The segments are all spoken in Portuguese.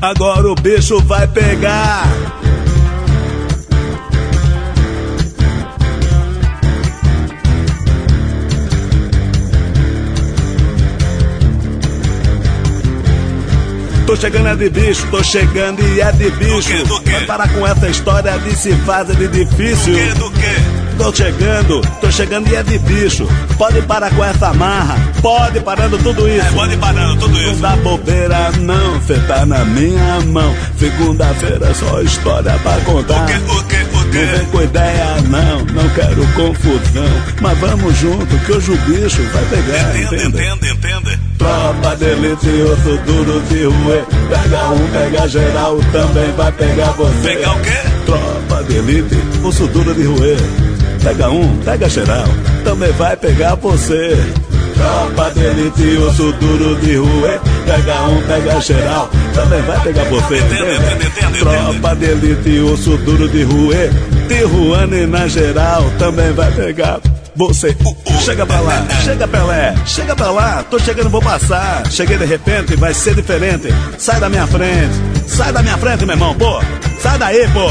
Agora o bicho vai pegar. Tô chegando é de bicho, tô chegando e é de bicho. Do do? Vai parar com essa história de se fazer de difícil. Do do? Tô chegando, tô chegando e é de bicho. Pode parar com essa marra, pode parando tudo isso. É, pode parando tudo Não isso. dá bobeira não, cê tá na minha mão. Segunda-feira é só história pra contar. O quê, o quê, o Não quê? vem com ideia não, não quero confusão. Mas vamos junto que hoje o bicho vai pegar, Entenda, entenda? entenda. Tropa de elite, osso duro de rua. Pega um, pega geral, também vai pegar você. Pegar o quê? Tropa de elite, osso duro de roer. Pega um, pega geral, também vai pegar você. Tropa de elite, osso duro de roer. Pega um, pega geral, também vai pegar você. Tropa de elite, osso duro de roer. Tijuana e na geral, também vai pegar você. Chega pra lá, chega Pelé, chega pra lá, tô chegando, vou passar. Cheguei de repente, vai ser diferente. Sai da minha frente, sai da minha frente, meu irmão, pô. Sai daí, pô.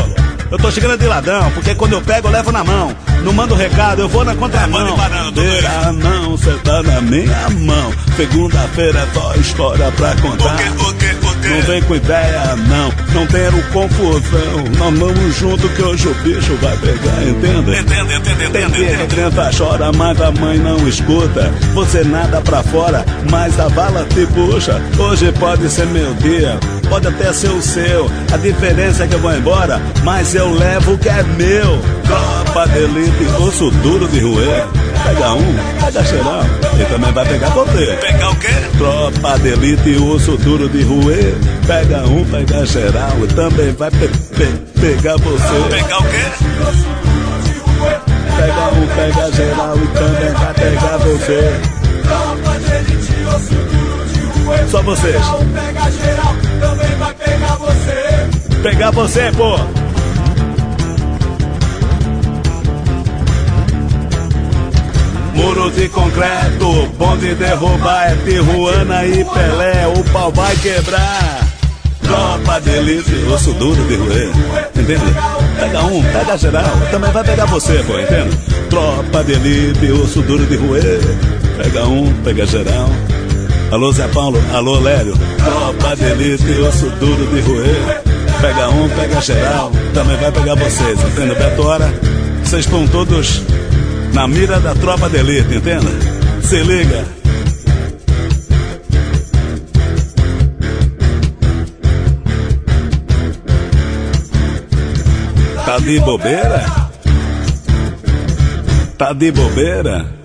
Eu tô chegando de ladrão, porque quando eu pego, eu levo na mão. Não mando recado, eu vou na contramão. tudo isso. Beira não, cê tá na minha mão. Segunda-feira é só história pra O contar. o o Não vem com ideia, não, não tenho confusão. Nós vamos junto que hoje o bicho vai pegar? Entenda, entenda, Tem entenda, dia que a criança chora, mas a mãe não escuta. Você nada pra fora, mas a bala te puxa. Hoje pode ser meu dia, pode até ser o seu. A diferença é que eu vou embora, mas eu levo o que é meu. Tropa de elite, osso duro de roer. Pega um, pega geral, e também vai pegar você. Pegar o quê? Tropa de elite, osso duro de roer. Pega um, pega geral, e também vai pe- pe- pegar você. Pegar o quê? Pega um, pega geral e também vai pegar você. Só vocês. Pegar você, pô. Muro de concreto, bom de derrubar é Tijuana e Pelé, o pau vai quebrar. Tropa de elite, osso duro de roer, entende? Pega um, pega geral, também vai pegar você, pô, entende? Tropa de elite, osso duro de roer, pega um, pega geral. Alô Zé Paulo, alô Lério, tropa de elite, osso duro de roer, pega um, pega geral, também vai pegar vocês, entende? Beto Hora, vocês estão todos na mira da tropa de elite, entenda? Se liga. Tá de bobeira? Tá de bobeira?